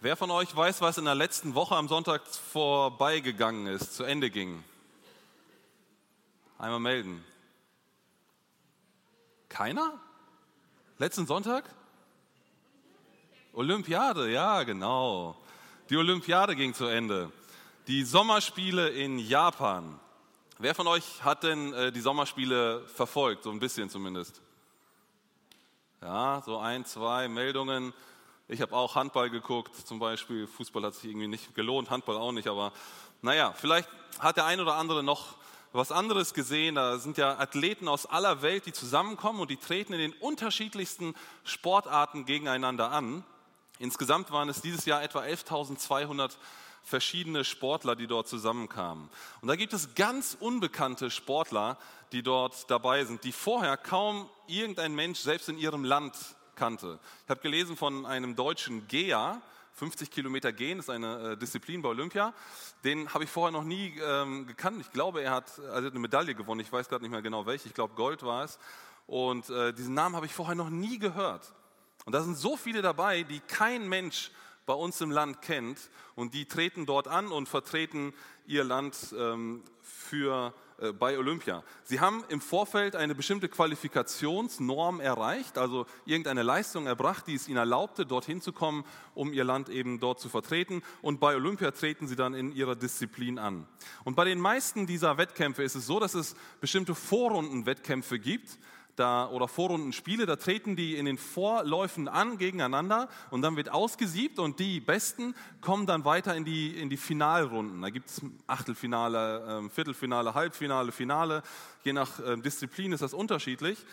Wer von euch weiß, was in der letzten Woche am Sonntag vorbeigegangen ist, zu Ende ging? Einmal melden. Keiner? Letzten Sonntag? Olympiade, ja, genau. Die Olympiade ging zu Ende. Die Sommerspiele in Japan. Wer von euch hat denn äh, die Sommerspiele verfolgt, so ein bisschen zumindest? Ja, so ein, zwei Meldungen. Ich habe auch Handball geguckt, zum Beispiel. Fußball hat sich irgendwie nicht gelohnt, Handball auch nicht, aber naja, vielleicht hat der ein oder andere noch was anderes gesehen. Da sind ja Athleten aus aller Welt, die zusammenkommen und die treten in den unterschiedlichsten Sportarten gegeneinander an. Insgesamt waren es dieses Jahr etwa 11.200 verschiedene Sportler, die dort zusammenkamen. Und da gibt es ganz unbekannte Sportler, die dort dabei sind, die vorher kaum irgendein Mensch selbst in ihrem Land kannte. Ich habe gelesen von einem deutschen Geher, 50 Kilometer gehen ist eine äh, Disziplin bei Olympia. Den habe ich vorher noch nie ähm, gekannt. Ich glaube, er hat also eine Medaille gewonnen. Ich weiß gerade nicht mehr genau welche. Ich glaube, Gold war es. Und äh, diesen Namen habe ich vorher noch nie gehört. Und da sind so viele dabei, die kein Mensch bei uns im Land kennt. Und die treten dort an und vertreten ihr Land ähm, für äh, bei Olympia. Sie haben im Vorfeld eine bestimmte Qualifikationsnorm erreicht, also irgendeine Leistung erbracht, die es ihnen erlaubte, dorthin zu kommen, um ihr Land eben dort zu vertreten. Und bei Olympia treten sie dann in ihrer Disziplin an. Und bei den meisten dieser Wettkämpfe ist es so, dass es bestimmte Vorrundenwettkämpfe gibt da, oder Vorrundenspiele, da treten die in den Vorläufen an gegeneinander und dann wird ausgesiebt und die Besten kommen dann weiter in die, in die Finalrunden. Da gibt es Achtelfinale, äh, Viertelfinale, Halbfinale, Finale. Je nach äh, Disziplin ist das unterschiedlich.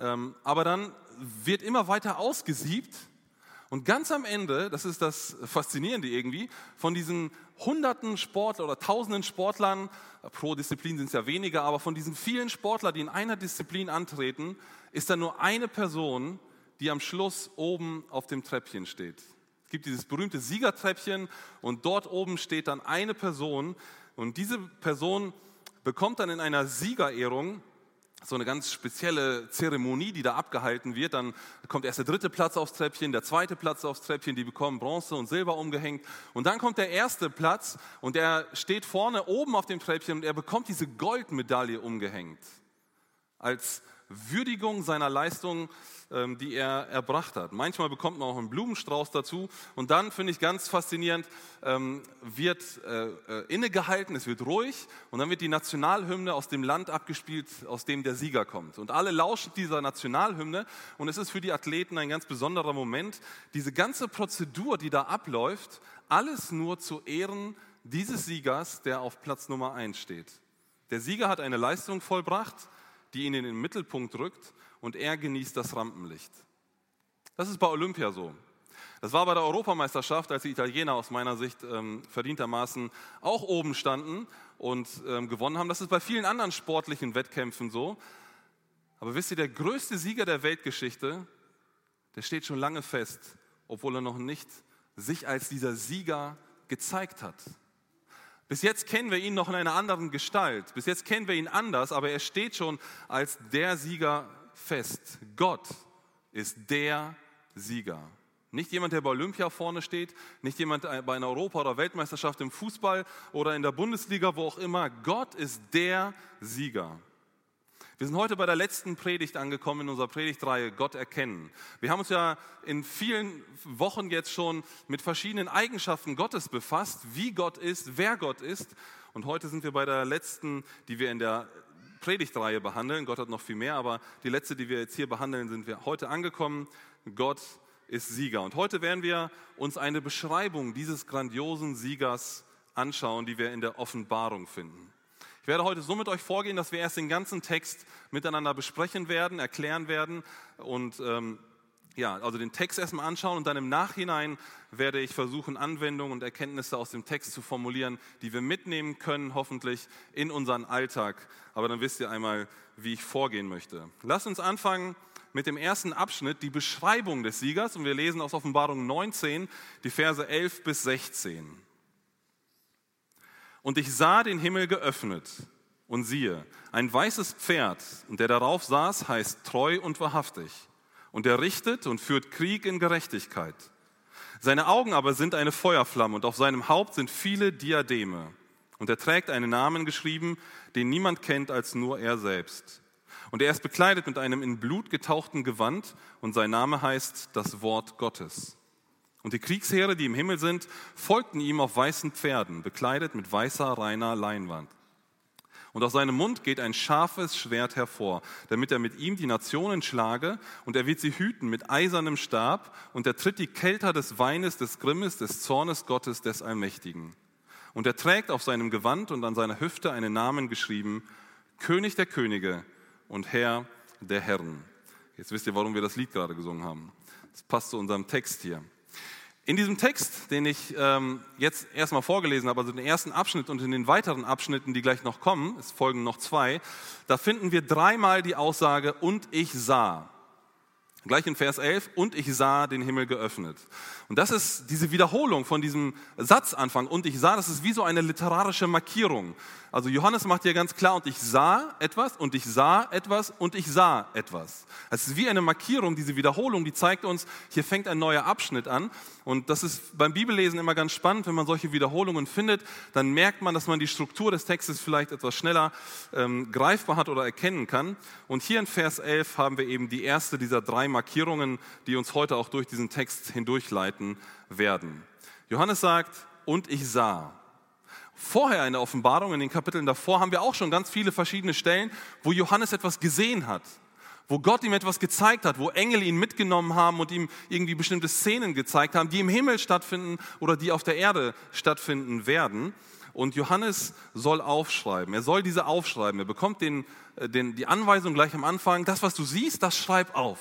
Ähm, aber dann wird immer weiter ausgesiebt und ganz am Ende, das ist das Faszinierende irgendwie, von diesen hunderten Sportlern oder tausenden Sportlern, pro Disziplin sind es ja weniger, aber von diesen vielen Sportlern, die in einer Disziplin antreten, ist da nur eine Person, die am Schluss oben auf dem Treppchen steht. Es gibt dieses berühmte Siegertreppchen und dort oben steht dann eine Person und diese Person bekommt dann in einer Siegerehrung so eine ganz spezielle Zeremonie, die da abgehalten wird. Dann kommt erst der dritte Platz aufs Treppchen, der zweite Platz aufs Treppchen, die bekommen Bronze und Silber umgehängt. Und dann kommt der erste Platz und er steht vorne oben auf dem Treppchen und er bekommt diese Goldmedaille umgehängt. Als Würdigung seiner Leistung, ähm, die er erbracht hat. Manchmal bekommt man auch einen Blumenstrauß dazu. Und dann finde ich ganz faszinierend, ähm, wird äh, äh, innegehalten, es wird ruhig und dann wird die Nationalhymne aus dem Land abgespielt, aus dem der Sieger kommt. Und alle lauschen dieser Nationalhymne und es ist für die Athleten ein ganz besonderer Moment. Diese ganze Prozedur, die da abläuft, alles nur zu Ehren dieses Siegers, der auf Platz Nummer 1 steht. Der Sieger hat eine Leistung vollbracht die ihn in den Mittelpunkt rückt und er genießt das Rampenlicht. Das ist bei Olympia so. Das war bei der Europameisterschaft, als die Italiener aus meiner Sicht ähm, verdientermaßen auch oben standen und ähm, gewonnen haben. Das ist bei vielen anderen sportlichen Wettkämpfen so. Aber wisst ihr, der größte Sieger der Weltgeschichte, der steht schon lange fest, obwohl er noch nicht sich als dieser Sieger gezeigt hat. Bis jetzt kennen wir ihn noch in einer anderen Gestalt. Bis jetzt kennen wir ihn anders, aber er steht schon als der Sieger fest. Gott ist der Sieger. Nicht jemand, der bei Olympia vorne steht, nicht jemand bei einer Europa- oder Weltmeisterschaft im Fußball oder in der Bundesliga, wo auch immer. Gott ist der Sieger. Wir sind heute bei der letzten Predigt angekommen in unserer Predigtreihe Gott erkennen. Wir haben uns ja in vielen Wochen jetzt schon mit verschiedenen Eigenschaften Gottes befasst, wie Gott ist, wer Gott ist. Und heute sind wir bei der letzten, die wir in der Predigtreihe behandeln. Gott hat noch viel mehr, aber die letzte, die wir jetzt hier behandeln, sind wir heute angekommen. Gott ist Sieger. Und heute werden wir uns eine Beschreibung dieses grandiosen Siegers anschauen, die wir in der Offenbarung finden. Ich werde heute so mit euch vorgehen, dass wir erst den ganzen Text miteinander besprechen werden, erklären werden und ähm, ja, also den Text erstmal anschauen und dann im Nachhinein werde ich versuchen, Anwendungen und Erkenntnisse aus dem Text zu formulieren, die wir mitnehmen können, hoffentlich in unseren Alltag. Aber dann wisst ihr einmal, wie ich vorgehen möchte. Lasst uns anfangen mit dem ersten Abschnitt, die Beschreibung des Siegers. Und wir lesen aus Offenbarung 19, die Verse 11 bis 16. Und ich sah den Himmel geöffnet und siehe, ein weißes Pferd, und der darauf saß, heißt treu und wahrhaftig. Und er richtet und führt Krieg in Gerechtigkeit. Seine Augen aber sind eine Feuerflamme und auf seinem Haupt sind viele Diademe. Und er trägt einen Namen geschrieben, den niemand kennt als nur er selbst. Und er ist bekleidet mit einem in Blut getauchten Gewand und sein Name heißt das Wort Gottes. Und die Kriegsheere, die im Himmel sind, folgten ihm auf weißen Pferden, bekleidet mit weißer, reiner Leinwand. Und aus seinem Mund geht ein scharfes Schwert hervor, damit er mit ihm die Nationen schlage, und er wird sie hüten mit eisernem Stab, und er tritt die Kelter des Weines, des Grimmes, des Zornes Gottes, des Allmächtigen. Und er trägt auf seinem Gewand und an seiner Hüfte einen Namen geschrieben, König der Könige und Herr der Herren. Jetzt wisst ihr, warum wir das Lied gerade gesungen haben. Das passt zu unserem Text hier. In diesem Text, den ich ähm, jetzt erstmal vorgelesen habe, also den ersten Abschnitt und in den weiteren Abschnitten, die gleich noch kommen, es folgen noch zwei, da finden wir dreimal die Aussage und ich sah. Gleich in Vers 11, und ich sah den Himmel geöffnet. Und das ist diese Wiederholung von diesem Satzanfang, und ich sah, das ist wie so eine literarische Markierung. Also Johannes macht hier ganz klar, und ich sah etwas, und ich sah etwas, und ich sah etwas. Es ist wie eine Markierung, diese Wiederholung, die zeigt uns, hier fängt ein neuer Abschnitt an. Und das ist beim Bibellesen immer ganz spannend, wenn man solche Wiederholungen findet, dann merkt man, dass man die Struktur des Textes vielleicht etwas schneller ähm, greifbar hat oder erkennen kann. Und hier in Vers 11 haben wir eben die erste dieser drei Markierungen, die uns heute auch durch diesen Text hindurchleiten werden. Johannes sagt, und ich sah. Vorher in der Offenbarung, in den Kapiteln davor, haben wir auch schon ganz viele verschiedene Stellen, wo Johannes etwas gesehen hat, wo Gott ihm etwas gezeigt hat, wo Engel ihn mitgenommen haben und ihm irgendwie bestimmte Szenen gezeigt haben, die im Himmel stattfinden oder die auf der Erde stattfinden werden. Und Johannes soll aufschreiben. Er soll diese aufschreiben. Er bekommt den, äh, den, die Anweisung gleich am Anfang, das, was du siehst, das schreib auf.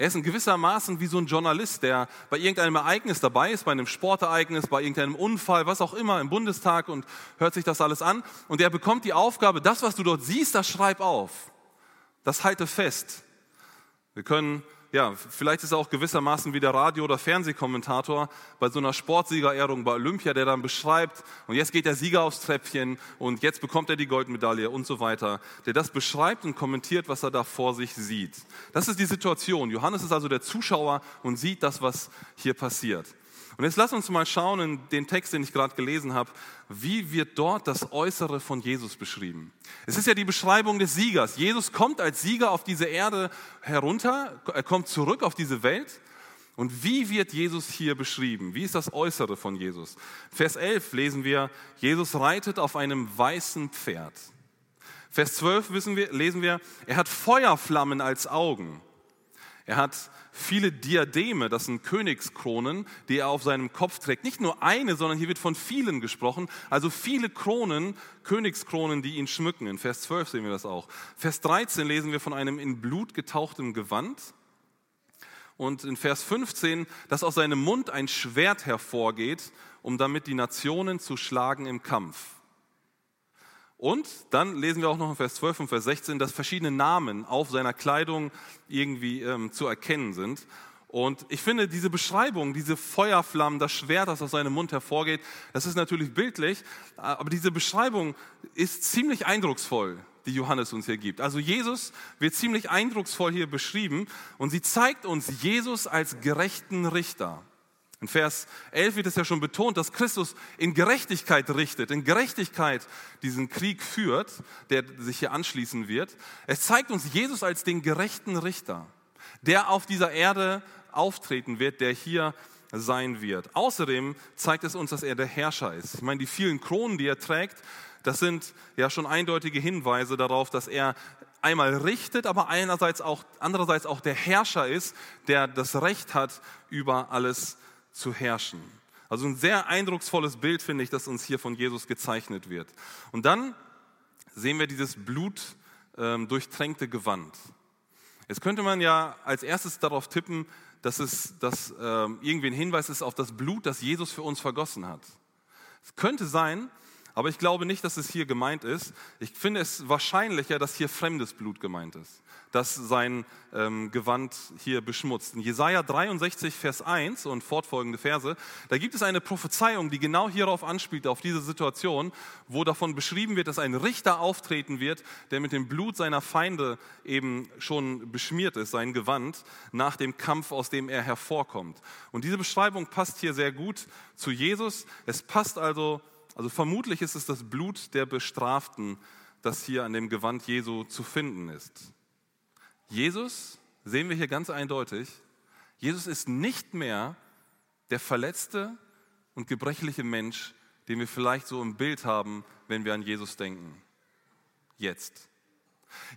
Er ist in gewisser Maßen wie so ein Journalist, der bei irgendeinem Ereignis dabei ist, bei einem Sportereignis, bei irgendeinem Unfall, was auch immer, im Bundestag und hört sich das alles an. Und er bekommt die Aufgabe, das, was du dort siehst, das schreib auf. Das halte fest. Wir können ja, vielleicht ist er auch gewissermaßen wie der Radio- oder Fernsehkommentator bei so einer Sportsiegerehrung bei Olympia, der dann beschreibt, und jetzt geht der Sieger aufs Treppchen und jetzt bekommt er die Goldmedaille und so weiter, der das beschreibt und kommentiert, was er da vor sich sieht. Das ist die Situation. Johannes ist also der Zuschauer und sieht das, was hier passiert. Und jetzt lass uns mal schauen in den Text, den ich gerade gelesen habe, wie wird dort das Äußere von Jesus beschrieben. Es ist ja die Beschreibung des Siegers. Jesus kommt als Sieger auf diese Erde herunter, er kommt zurück auf diese Welt. Und wie wird Jesus hier beschrieben? Wie ist das Äußere von Jesus? Vers 11 lesen wir, Jesus reitet auf einem weißen Pferd. Vers 12 wissen wir, lesen wir, er hat Feuerflammen als Augen. Er hat viele Diademe, das sind Königskronen, die er auf seinem Kopf trägt. Nicht nur eine, sondern hier wird von vielen gesprochen. Also viele Kronen, Königskronen, die ihn schmücken. In Vers 12 sehen wir das auch. Vers 13 lesen wir von einem in Blut getauchten Gewand. Und in Vers 15, dass aus seinem Mund ein Schwert hervorgeht, um damit die Nationen zu schlagen im Kampf. Und dann lesen wir auch noch in Vers 12 und Vers 16, dass verschiedene Namen auf seiner Kleidung irgendwie ähm, zu erkennen sind. Und ich finde diese Beschreibung, diese Feuerflammen, das Schwert, das aus seinem Mund hervorgeht, das ist natürlich bildlich, aber diese Beschreibung ist ziemlich eindrucksvoll, die Johannes uns hier gibt. Also Jesus wird ziemlich eindrucksvoll hier beschrieben und sie zeigt uns Jesus als gerechten Richter. In Vers 11 wird es ja schon betont, dass Christus in Gerechtigkeit richtet, in Gerechtigkeit diesen Krieg führt, der sich hier anschließen wird. Es zeigt uns Jesus als den gerechten Richter, der auf dieser Erde auftreten wird, der hier sein wird. Außerdem zeigt es uns, dass er der Herrscher ist. Ich meine, die vielen Kronen, die er trägt, das sind ja schon eindeutige Hinweise darauf, dass er einmal richtet, aber einerseits auch, andererseits auch der Herrscher ist, der das Recht hat, über alles zu herrschen. Also ein sehr eindrucksvolles Bild, finde ich, das uns hier von Jesus gezeichnet wird. Und dann sehen wir dieses Blut ähm, Gewand. Jetzt könnte man ja als erstes darauf tippen, dass es dass, ähm, irgendwie ein Hinweis ist auf das Blut, das Jesus für uns vergossen hat. Es könnte sein, Aber ich glaube nicht, dass es hier gemeint ist. Ich finde es wahrscheinlicher, dass hier fremdes Blut gemeint ist das sein ähm, Gewand hier beschmutzt. In Jesaja 63, Vers 1 und fortfolgende Verse, da gibt es eine Prophezeiung, die genau hierauf anspielt, auf diese Situation, wo davon beschrieben wird, dass ein Richter auftreten wird, der mit dem Blut seiner Feinde eben schon beschmiert ist, sein Gewand, nach dem Kampf, aus dem er hervorkommt. Und diese Beschreibung passt hier sehr gut zu Jesus. Es passt also, also vermutlich ist es das Blut der Bestraften, das hier an dem Gewand Jesu zu finden ist. Jesus, sehen wir hier ganz eindeutig, Jesus ist nicht mehr der verletzte und gebrechliche Mensch, den wir vielleicht so im Bild haben, wenn wir an Jesus denken. Jetzt.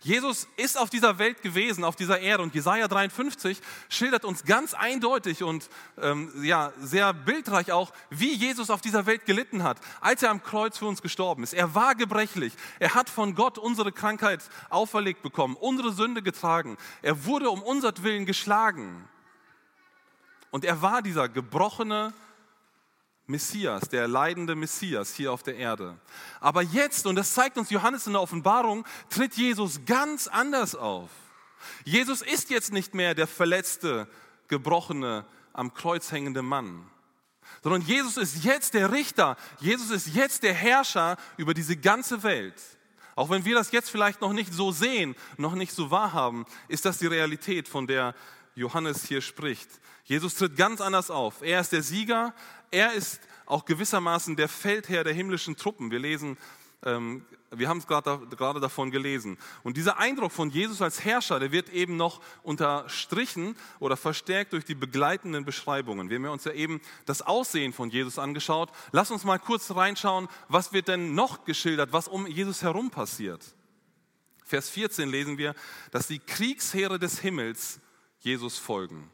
Jesus ist auf dieser Welt gewesen, auf dieser Erde und Jesaja 53 schildert uns ganz eindeutig und ähm, ja, sehr bildreich auch, wie Jesus auf dieser Welt gelitten hat, als er am Kreuz für uns gestorben ist. Er war gebrechlich. Er hat von Gott unsere Krankheit auferlegt bekommen, unsere Sünde getragen. Er wurde um unsertwillen geschlagen. Und er war dieser gebrochene, Messias, der leidende Messias hier auf der Erde. Aber jetzt, und das zeigt uns Johannes in der Offenbarung, tritt Jesus ganz anders auf. Jesus ist jetzt nicht mehr der verletzte, gebrochene, am Kreuz hängende Mann, sondern Jesus ist jetzt der Richter. Jesus ist jetzt der Herrscher über diese ganze Welt. Auch wenn wir das jetzt vielleicht noch nicht so sehen, noch nicht so wahrhaben, ist das die Realität, von der Johannes hier spricht. Jesus tritt ganz anders auf. Er ist der Sieger, er ist auch gewissermaßen der Feldherr der himmlischen Truppen. Wir lesen, ähm, wir haben es gerade davon gelesen. Und dieser Eindruck von Jesus als Herrscher, der wird eben noch unterstrichen oder verstärkt durch die begleitenden Beschreibungen. Wir haben uns ja eben das Aussehen von Jesus angeschaut. Lass uns mal kurz reinschauen, was wird denn noch geschildert, was um Jesus herum passiert. Vers 14 lesen wir, dass die Kriegsheere des Himmels Jesus folgen.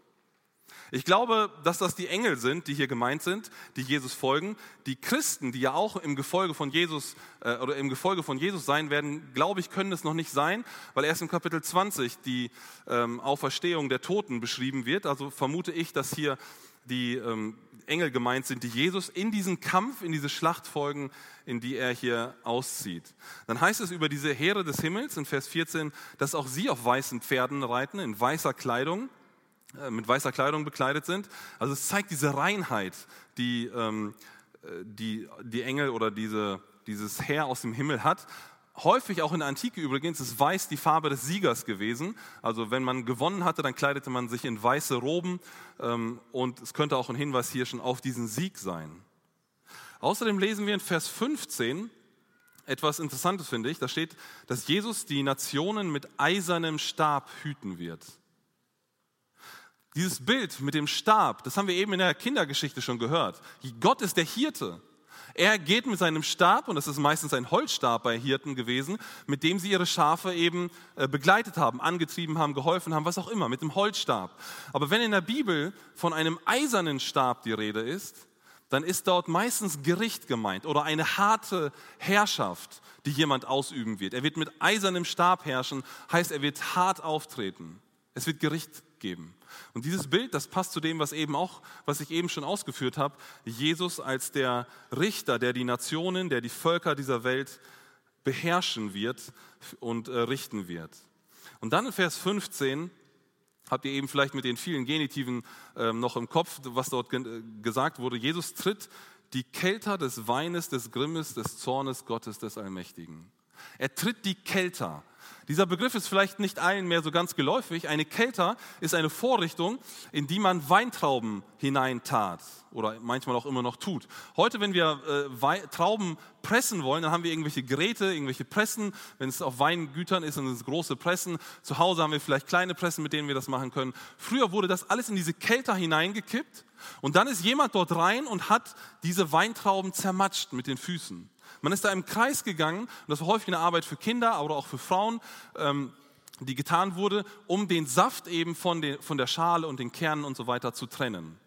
Ich glaube, dass das die Engel sind, die hier gemeint sind, die Jesus folgen. Die Christen, die ja auch im Gefolge von Jesus äh, oder im Gefolge von Jesus sein werden, glaube ich, können es noch nicht sein, weil erst im Kapitel 20 die ähm, Auferstehung der Toten beschrieben wird. Also vermute ich, dass hier die ähm, Engel gemeint sind, die Jesus in diesen Kampf, in diese Schlacht folgen, in die er hier auszieht. Dann heißt es über diese Heere des Himmels in Vers 14, dass auch sie auf weißen Pferden reiten, in weißer Kleidung äh, mit weißer Kleidung bekleidet sind. Also es zeigt diese Reinheit, die ähm, äh, die, die Engel oder diese, dieses Heer aus dem Himmel hat. Häufig auch in der Antike übrigens ist weiß die Farbe des Siegers gewesen. Also wenn man gewonnen hatte, dann kleidete man sich in weiße Roben ähm, und es könnte auch ein Hinweis hier schon auf diesen Sieg sein. Außerdem lesen wir in Vers 15 etwas Interessantes, finde ich. Da steht, dass Jesus die Nationen mit eisernem Stab hüten wird. Dieses Bild mit dem Stab, das haben wir eben in der Kindergeschichte schon gehört. Gott ist der Hirte. Er geht mit seinem Stab, und das ist meistens ein Holzstab bei Hirten gewesen, mit dem sie ihre Schafe eben äh, begleitet haben, angetrieben haben, geholfen haben, was auch immer, mit dem Holzstab. Aber wenn in der Bibel von einem eisernen Stab die Rede ist, dann ist dort meistens Gericht gemeint oder eine harte Herrschaft, die jemand ausüben wird. Er wird mit eisernem Stab herrschen, heißt, er wird hart auftreten. Es wird Gericht geben. Und dieses Bild, das passt zu dem, was eben auch, was ich eben schon ausgeführt habe, Jesus als der Richter, der die Nationen, der die Völker dieser Welt beherrschen wird und äh, richten wird. Und dann in Vers 15 habt ihr eben vielleicht mit den vielen Genitiven äh, noch im Kopf, was dort ge gesagt wurde. Jesus tritt die Kelter des Weines, des Grimmes, des Zornes Gottes des Allmächtigen. Er tritt die Kelter. Dieser Begriff ist vielleicht nicht allen mehr so ganz geläufig. Eine Kelter ist eine Vorrichtung, in die man Weintrauben hineintat oder manchmal auch immer noch tut. Heute, wenn wir äh, Trauben pressen wollen, dann haben wir irgendwelche Geräte, irgendwelche Pressen. Wenn es auf Weingütern ist, dann sind es große Pressen. Zu Hause haben wir vielleicht kleine Pressen, mit denen wir das machen können. Früher wurde das alles in diese Kelter hineingekippt und dann ist jemand dort rein und hat diese Weintrauben zermatscht mit den Füßen. Man ist da im Kreis gegangen, und das war häufig eine Arbeit für Kinder, aber auch für Frauen, ähm, die getan wurde, um den Saft eben von, den, von der Schale und den Kernen und so weiter zu trennen.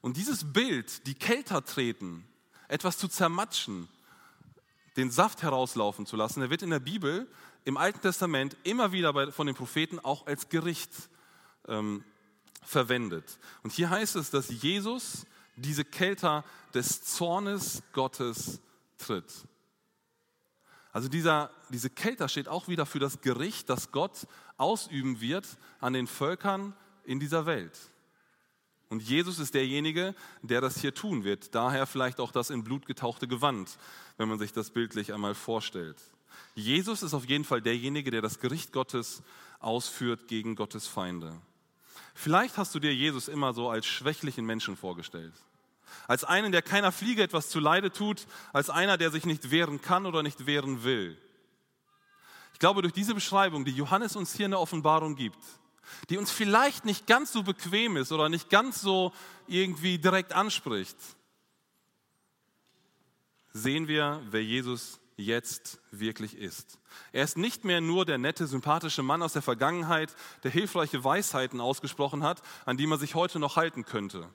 Und dieses Bild, die Kälter treten, etwas zu zermatschen, den Saft herauslaufen zu lassen, der wird in der Bibel im Alten Testament immer wieder von den Propheten auch als Gericht ähm, verwendet. Und hier heißt es, dass Jesus diese Kälter des Zornes Gottes tritt. Also dieser, diese Kelter steht auch wieder für das Gericht, das Gott ausüben wird an den Völkern in dieser Welt. Und Jesus ist derjenige, der das hier tun wird. Daher vielleicht auch das in Blut getauchte Gewand, wenn man sich das bildlich einmal vorstellt. Jesus ist auf jeden Fall derjenige, der das Gericht Gottes ausführt gegen Gottes Feinde. Vielleicht hast du dir Jesus immer so als schwächlichen Menschen vorgestellt. Als einen, der keiner Fliege etwas zu Leide tut, als einer, der sich nicht wehren kann oder nicht wehren will. Ich glaube, durch diese Beschreibung, die Johannes uns hier in der Offenbarung gibt, die uns vielleicht nicht ganz so bequem ist oder nicht ganz so irgendwie direkt anspricht, sehen wir, wer Jesus jetzt wirklich ist. Er ist nicht mehr nur der nette, sympathische Mann aus der Vergangenheit, der hilfreiche Weisheiten ausgesprochen hat, an die man sich heute noch halten könnte.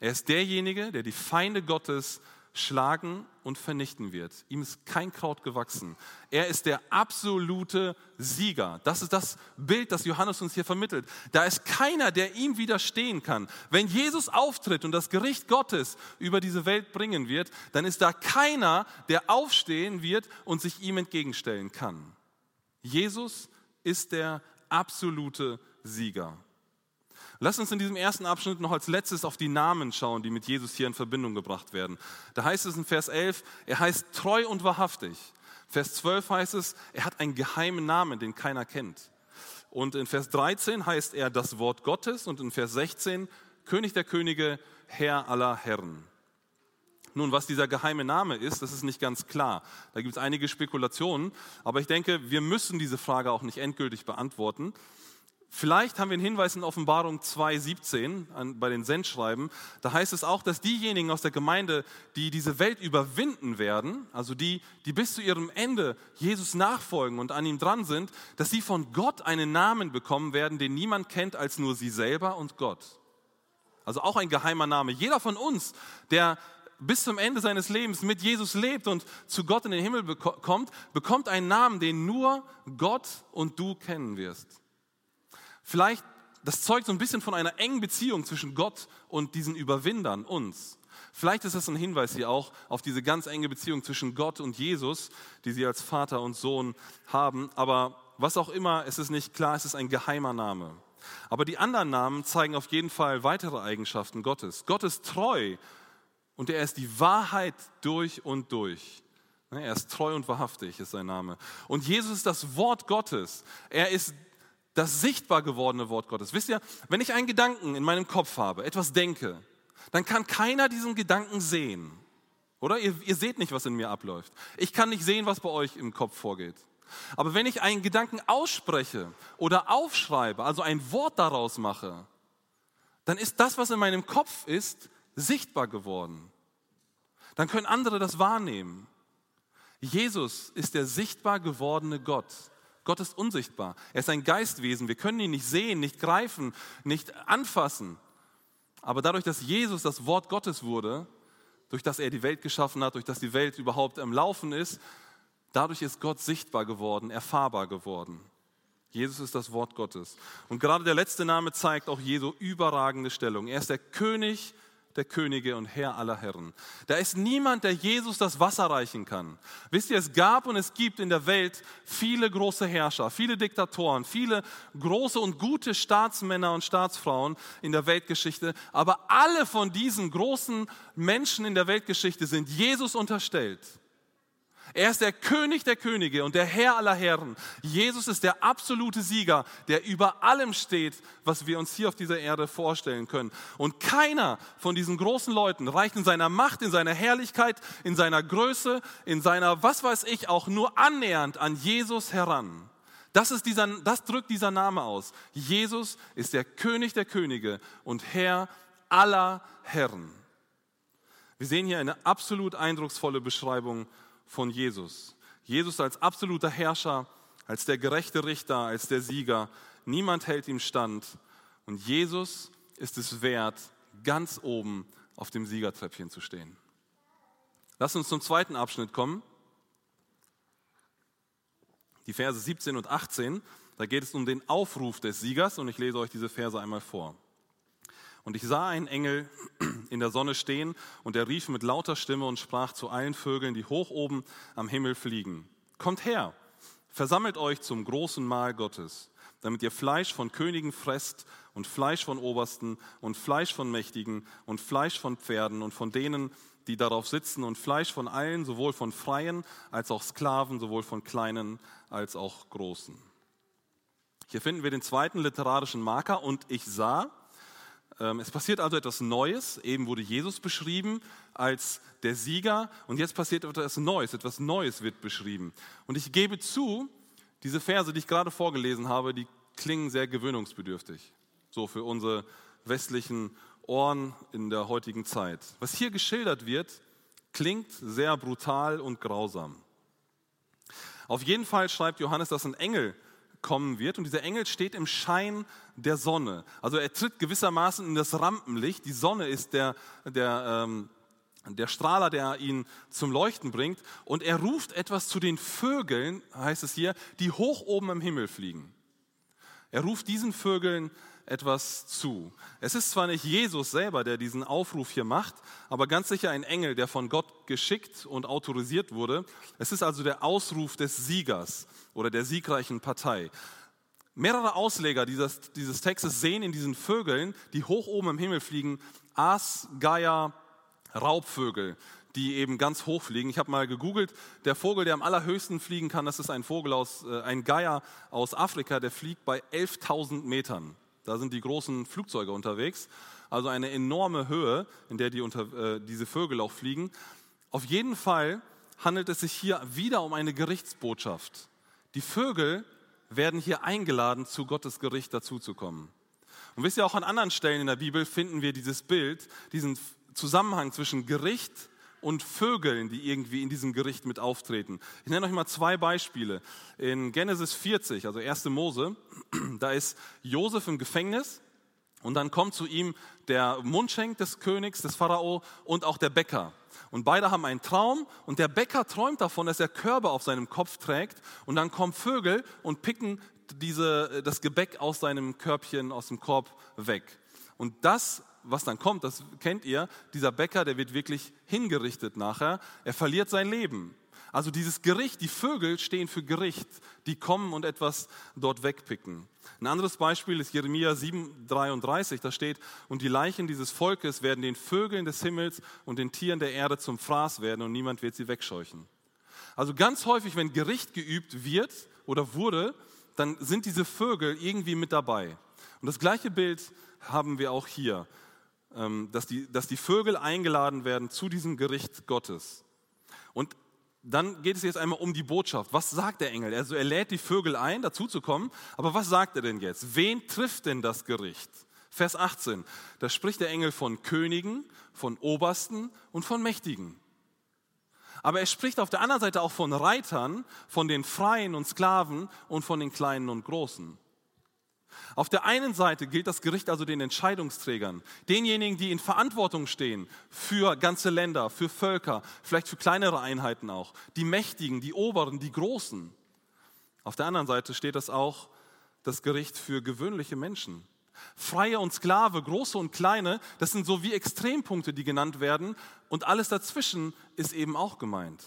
Er ist derjenige, der die Feinde Gottes schlagen und vernichten wird. Ihm ist kein Kraut gewachsen. Er ist der absolute Sieger. Das ist das Bild, das Johannes uns hier vermittelt. Da ist keiner, der ihm widerstehen kann. Wenn Jesus auftritt und das Gericht Gottes über diese Welt bringen wird, dann ist da keiner, der aufstehen wird und sich ihm entgegenstellen kann. Jesus ist der absolute Sieger. Lass uns in diesem ersten Abschnitt noch als letztes auf die Namen schauen, die mit Jesus hier in Verbindung gebracht werden. Da heißt es in Vers 11, er heißt treu und wahrhaftig. Vers 12 heißt es, er hat einen geheimen Namen, den keiner kennt. Und in Vers 13 heißt er das Wort Gottes und in Vers 16 König der Könige, Herr aller Herren. Nun, was dieser geheime Name ist, das ist nicht ganz klar. Da gibt es einige Spekulationen, aber ich denke, wir müssen diese Frage auch nicht endgültig beantworten. Vielleicht haben wir einen Hinweis in Offenbarung 2.17 bei den Sendschreiben. Da heißt es auch, dass diejenigen aus der Gemeinde, die diese Welt überwinden werden, also die, die bis zu ihrem Ende Jesus nachfolgen und an ihm dran sind, dass sie von Gott einen Namen bekommen werden, den niemand kennt als nur sie selber und Gott. Also auch ein geheimer Name. Jeder von uns, der bis zum Ende seines Lebens mit Jesus lebt und zu Gott in den Himmel kommt, bekommt einen Namen, den nur Gott und du kennen wirst. Vielleicht, das zeugt so ein bisschen von einer engen Beziehung zwischen Gott und diesen Überwindern, uns. Vielleicht ist das ein Hinweis hier auch auf diese ganz enge Beziehung zwischen Gott und Jesus, die sie als Vater und Sohn haben. Aber was auch immer, es ist nicht klar, es ist ein geheimer Name. Aber die anderen Namen zeigen auf jeden Fall weitere Eigenschaften Gottes. Gott ist treu und er ist die Wahrheit durch und durch. Er ist treu und wahrhaftig, ist sein Name. Und Jesus ist das Wort Gottes. Er ist das sichtbar gewordene Wort Gottes. Wisst ihr, wenn ich einen Gedanken in meinem Kopf habe, etwas denke, dann kann keiner diesen Gedanken sehen. Oder? Ihr, ihr seht nicht, was in mir abläuft. Ich kann nicht sehen, was bei euch im Kopf vorgeht. Aber wenn ich einen Gedanken ausspreche oder aufschreibe, also ein Wort daraus mache, dann ist das, was in meinem Kopf ist, sichtbar geworden. Dann können andere das wahrnehmen. Jesus ist der sichtbar gewordene Gott. Gott ist unsichtbar. Er ist ein Geistwesen. Wir können ihn nicht sehen, nicht greifen, nicht anfassen. Aber dadurch, dass Jesus das Wort Gottes wurde, durch das er die Welt geschaffen hat, durch das die Welt überhaupt am Laufen ist, dadurch ist Gott sichtbar geworden, erfahrbar geworden. Jesus ist das Wort Gottes. Und gerade der letzte Name zeigt auch Jesu überragende Stellung. Er ist der König der Könige und Herr aller Herren. Da ist niemand, der Jesus das Wasser reichen kann. Wisst ihr, es gab und es gibt in der Welt viele große Herrscher, viele Diktatoren, viele große und gute Staatsmänner und Staatsfrauen in der Weltgeschichte. Aber alle von diesen großen Menschen in der Weltgeschichte sind Jesus unterstellt. Er ist der König der Könige und der Herr aller Herren. Jesus ist der absolute Sieger, der über allem steht, was wir uns hier auf dieser Erde vorstellen können. Und keiner von diesen großen Leuten reicht in seiner Macht, in seiner Herrlichkeit, in seiner Größe, in seiner, was weiß ich, auch nur annähernd an Jesus heran. Das, ist dieser, das drückt dieser Name aus. Jesus ist der König der Könige und Herr aller Herren. Wir sehen hier eine absolut eindrucksvolle Beschreibung von Jesus. Jesus als absoluter Herrscher, als der gerechte Richter, als der Sieger. Niemand hält ihm stand. Und Jesus ist es wert, ganz oben auf dem Siegertreppchen zu stehen. Lass uns zum zweiten Abschnitt kommen. Die Verse 17 und 18. Da geht es um den Aufruf des Siegers und ich lese euch diese Verse einmal vor. Und ich sah einen Engel in der Sonne stehen und er rief mit lauter Stimme und sprach zu allen Vögeln, die hoch oben am Himmel fliegen. Kommt her, versammelt euch zum großen Mahl Gottes, damit ihr Fleisch von Königen fresst und Fleisch von Obersten und Fleisch von Mächtigen und Fleisch von Pferden und von denen, die darauf sitzen und Fleisch von allen, sowohl von Freien als auch Sklaven, sowohl von Kleinen als auch Großen. Hier finden wir den zweiten literarischen Marker und ich sah, es passiert also etwas Neues. Eben wurde Jesus beschrieben als der Sieger und jetzt passiert etwas Neues. Etwas Neues wird beschrieben. Und ich gebe zu, diese Verse, die ich gerade vorgelesen habe, die klingen sehr gewöhnungsbedürftig. So für unsere westlichen Ohren in der heutigen Zeit. Was hier geschildert wird, klingt sehr brutal und grausam. Auf jeden Fall schreibt Johannes, dass ein Engel kommen wird und dieser Engel steht im Schein der Sonne. Also er tritt gewissermaßen in das Rampenlicht. Die Sonne ist der, der, ähm, der Strahler, der ihn zum Leuchten bringt und er ruft etwas zu den Vögeln, heißt es hier, die hoch oben im Himmel fliegen. Er ruft diesen Vögeln etwas zu. Es ist zwar nicht Jesus selber, der diesen Aufruf hier macht, aber ganz sicher ein Engel, der von Gott geschickt und autorisiert wurde. Es ist also der Ausruf des Siegers oder der siegreichen Partei. Mehrere Ausleger dieses, dieses Textes sehen in diesen Vögeln, die hoch oben im Himmel fliegen, Aas, Geier, Raubvögel, die eben ganz hoch fliegen. Ich habe mal gegoogelt, der Vogel, der am allerhöchsten fliegen kann, das ist ein Vogel aus, äh, ein Geier aus Afrika, der fliegt bei 11.000 Metern. Da sind die großen Flugzeuge unterwegs. Also eine enorme Höhe, in der die unter, äh, diese Vögel auch fliegen. Auf jeden Fall handelt es sich hier wieder um eine Gerichtsbotschaft. Die Vögel werden hier eingeladen, zu Gottes Gericht dazuzukommen. Und wisst ihr, auch an anderen Stellen in der Bibel finden wir dieses Bild, diesen Zusammenhang zwischen Gericht und Vögeln, die irgendwie in diesem Gericht mit auftreten. Ich nenne euch mal zwei Beispiele. In Genesis 40, also 1. Mose, da ist Josef im Gefängnis und dann kommt zu ihm der Mundschenk des Königs, des Pharao und auch der Bäcker. Und beide haben einen Traum und der Bäcker träumt davon, dass er Körbe auf seinem Kopf trägt und dann kommen Vögel und picken diese, das Gebäck aus seinem Körbchen, aus dem Korb weg. Und das was dann kommt, das kennt ihr, dieser Bäcker, der wird wirklich hingerichtet nachher. Er verliert sein Leben. Also dieses Gericht, die Vögel stehen für Gericht, die kommen und etwas dort wegpicken. Ein anderes Beispiel ist Jeremia 7,33, da steht, und die Leichen dieses Volkes werden den Vögeln des Himmels und den Tieren der Erde zum Fraß werden und niemand wird sie wegscheuchen. Also ganz häufig, wenn Gericht geübt wird oder wurde, dann sind diese Vögel irgendwie mit dabei. Und das gleiche Bild haben wir auch hier. Ähm, dass die, dass die Vögel eingeladen werden zu diesem Gericht Gottes. Und dann geht es jetzt einmal um die Botschaft. Was sagt der Engel? Also er lädt die Vögel ein, dazu zu kommen. Aber was sagt er denn jetzt? Wen trifft denn das Gericht? Vers 18. Da spricht der Engel von Königen, von Obersten und von Mächtigen. Aber er spricht auf der anderen Seite auch von Reitern, von den Freien und Sklaven und von den Kleinen und Großen. Auf der einen Seite gilt das Gericht also den Entscheidungsträgern, denjenigen, die in Verantwortung stehen für ganze Länder, für Völker, vielleicht für kleinere Einheiten auch, die Mächtigen, die Oberen, die Großen. Auf der anderen Seite steht das auch das Gericht für gewöhnliche Menschen. Freie und Sklave, große und kleine, das sind so wie Extrempunkte, die genannt werden und alles dazwischen ist eben auch gemeint.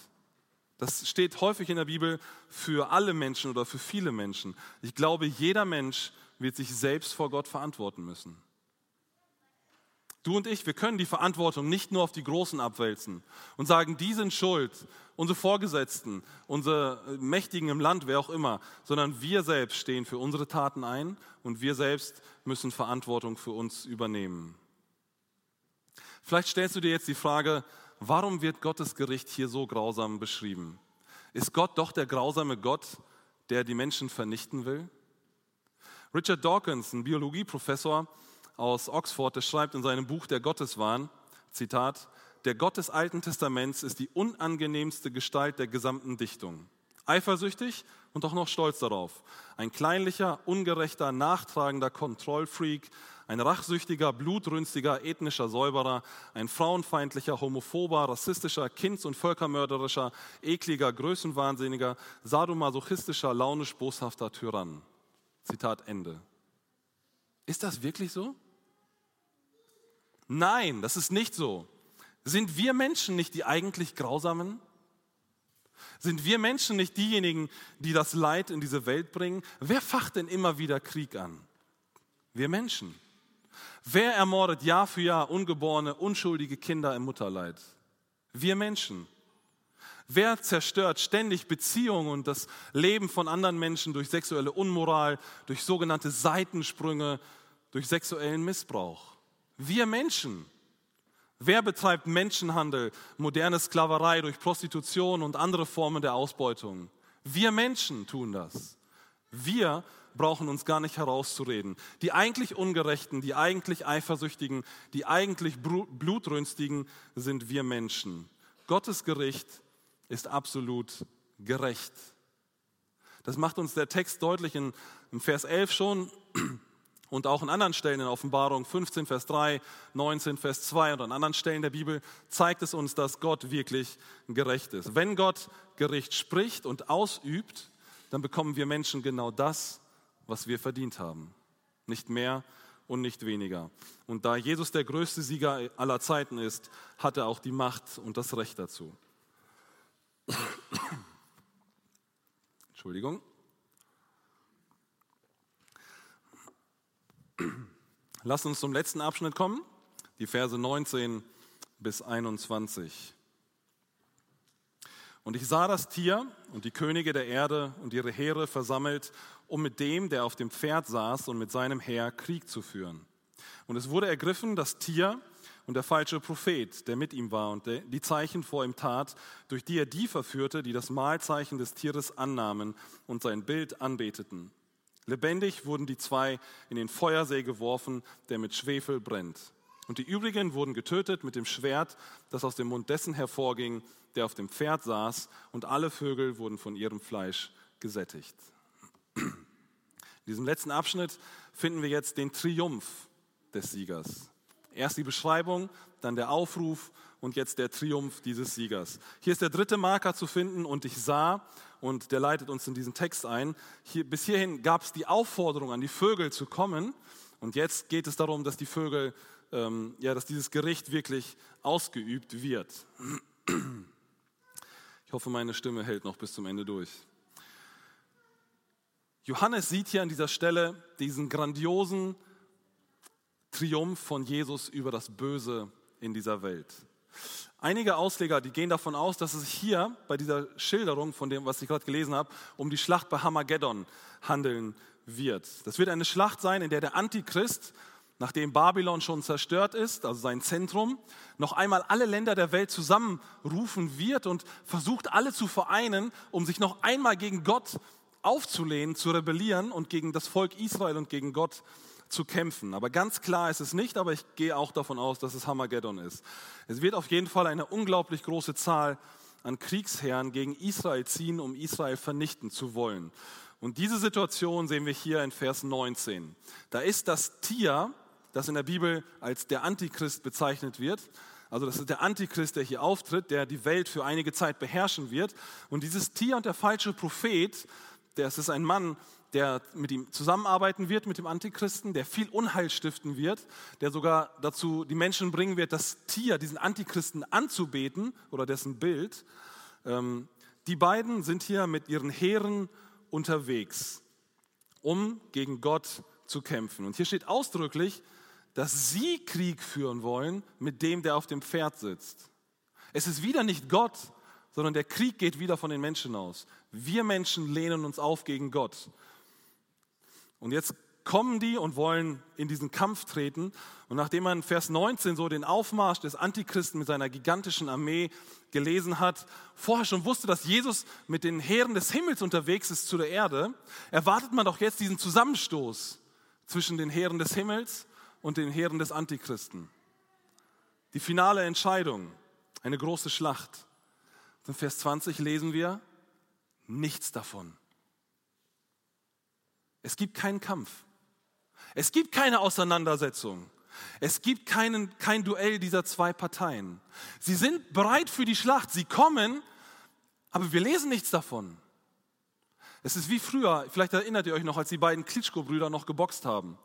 Das steht häufig in der Bibel für alle Menschen oder für viele Menschen. Ich glaube, jeder Mensch wird sich selbst vor Gott verantworten müssen. Du und ich, wir können die Verantwortung nicht nur auf die Großen abwälzen und sagen, die sind schuld, unsere Vorgesetzten, unsere Mächtigen im Land, wer auch immer, sondern wir selbst stehen für unsere Taten ein und wir selbst müssen Verantwortung für uns übernehmen. Vielleicht stellst du dir jetzt die Frage, warum wird Gottes Gericht hier so grausam beschrieben? Ist Gott doch der grausame Gott, der die Menschen vernichten will? Richard Dawkins, ein Biologieprofessor aus Oxford, der schreibt in seinem Buch Der Gotteswahn, Zitat, der Gott des Alten Testaments ist die unangenehmste Gestalt der gesamten Dichtung. Eifersüchtig und auch noch stolz darauf. Ein kleinlicher, ungerechter, nachtragender Kontrollfreak, ein rachsüchtiger, blutrünstiger, ethnischer Säuberer, ein frauenfeindlicher, homophober, rassistischer, kinds- und völkermörderischer, ekliger, größenwahnsinniger, sadomasochistischer, launisch boshafter Tyrann. Zitat Ende. Ist das wirklich so? Nein, das ist nicht so. Sind wir Menschen nicht die eigentlich Grausamen? Sind wir Menschen nicht diejenigen, die das Leid in diese Welt bringen? Wer facht denn immer wieder Krieg an? Wir Menschen. Wer ermordet Jahr für Jahr ungeborene, unschuldige Kinder im Mutterleid? Wir Menschen. Wer zerstört ständig Beziehungen und das Leben von anderen Menschen durch sexuelle Unmoral, durch sogenannte Seitensprünge, durch sexuellen Missbrauch? Wir Menschen. Wer betreibt Menschenhandel, moderne Sklaverei durch Prostitution und andere Formen der Ausbeutung? Wir Menschen tun das. Wir brauchen uns gar nicht herauszureden. Die eigentlich Ungerechten, die eigentlich Eifersüchtigen, die eigentlich Blutrünstigen sind wir Menschen. Gottes Gericht ist absolut gerecht. Das macht uns der Text deutlich in, im Vers 11 schon und auch an anderen Stellen in Offenbarung 15, Vers 3, 19, Vers 2 und an anderen Stellen der Bibel zeigt es uns, dass Gott wirklich gerecht ist. Wenn Gott Gericht spricht und ausübt, dann bekommen wir Menschen genau das, was wir verdient haben. Nicht mehr und nicht weniger. Und da Jesus der größte Sieger aller Zeiten ist, hat er auch die Macht und das Recht dazu. Entschuldigung. Lass uns zum letzten Abschnitt kommen, die Verse 19 bis 21. Und ich sah das Tier und die Könige der Erde und ihre Heere versammelt, um mit dem, der auf dem Pferd saß und mit seinem Heer Krieg zu führen. Und es wurde ergriffen, das Tier und der falsche Prophet, der mit ihm war und die Zeichen vor ihm tat, durch die er die verführte, die das Mahlzeichen des Tieres annahmen und sein Bild anbeteten. Lebendig wurden die zwei in den Feuersee geworfen, der mit Schwefel brennt. Und die übrigen wurden getötet mit dem Schwert, das aus dem Mund dessen hervorging, der auf dem Pferd saß, und alle Vögel wurden von ihrem Fleisch gesättigt. In diesem letzten Abschnitt finden wir jetzt den Triumph des Siegers. Erst die Beschreibung, dann der Aufruf und jetzt der Triumph dieses Siegers. Hier ist der dritte Marker zu finden und ich sah, und der leitet uns in diesen Text ein. Hier, bis hierhin gab es die Aufforderung an die Vögel zu kommen und jetzt geht es darum, dass die Vögel, ähm, ja, dass dieses Gericht wirklich ausgeübt wird. Ich hoffe, meine Stimme hält noch bis zum Ende durch. Johannes sieht hier an dieser Stelle diesen grandiosen Triumph von Jesus über das Böse in dieser Welt. Einige Ausleger, die gehen davon aus, dass es sich hier bei dieser Schilderung von dem, was ich gerade gelesen habe, um die Schlacht bei Hamageddon handeln wird. Das wird eine Schlacht sein, in der der Antichrist, nachdem Babylon schon zerstört ist, also sein Zentrum, noch einmal alle Länder der Welt zusammenrufen wird und versucht, alle zu vereinen, um sich noch einmal gegen Gott aufzulehnen, zu rebellieren und gegen das Volk Israel und gegen Gott zu zu kämpfen. Aber ganz klar ist es nicht, aber ich gehe auch davon aus, dass es Hamageddon ist. Es wird auf jeden Fall eine unglaublich große Zahl an Kriegsherren gegen Israel ziehen, um Israel vernichten zu wollen. Und diese Situation sehen wir hier in Vers 19. Da ist das Tier, das in der Bibel als der Antichrist bezeichnet wird. Also das ist der Antichrist, der hier auftritt, der die Welt für einige Zeit beherrschen wird. Und dieses Tier und der falsche Prophet, das ist ein Mann, der mit ihm zusammenarbeiten wird, mit dem Antichristen, der viel Unheil stiften wird, der sogar dazu die Menschen bringen wird, das Tier, diesen Antichristen anzubeten oder dessen Bild. Ähm, die beiden sind hier mit ihren Heeren unterwegs, um gegen Gott zu kämpfen. Und hier steht ausdrücklich, dass sie Krieg führen wollen mit dem, der auf dem Pferd sitzt. Es ist wieder nicht Gott, sondern der Krieg geht wieder von den Menschen aus. Wir Menschen lehnen uns auf gegen Gott. Und jetzt kommen die und wollen in diesen Kampf treten. Und nachdem man Vers 19 so den Aufmarsch des Antichristen mit seiner gigantischen Armee gelesen hat, vorher schon wusste, dass Jesus mit den Heeren des Himmels unterwegs ist zu der Erde, erwartet man doch jetzt diesen Zusammenstoß zwischen den Heeren des Himmels und den Heeren des Antichristen. Die finale Entscheidung, eine große Schlacht. In Vers 20 lesen wir nichts davon. Es gibt keinen Kampf. Es gibt keine Auseinandersetzung. Es gibt keinen, kein Duell dieser zwei Parteien. Sie sind bereit für die Schlacht. Sie kommen, aber wir lesen nichts davon. Es ist wie früher, vielleicht erinnert ihr euch noch, als die beiden Klitschko-Brüder noch geboxt haben.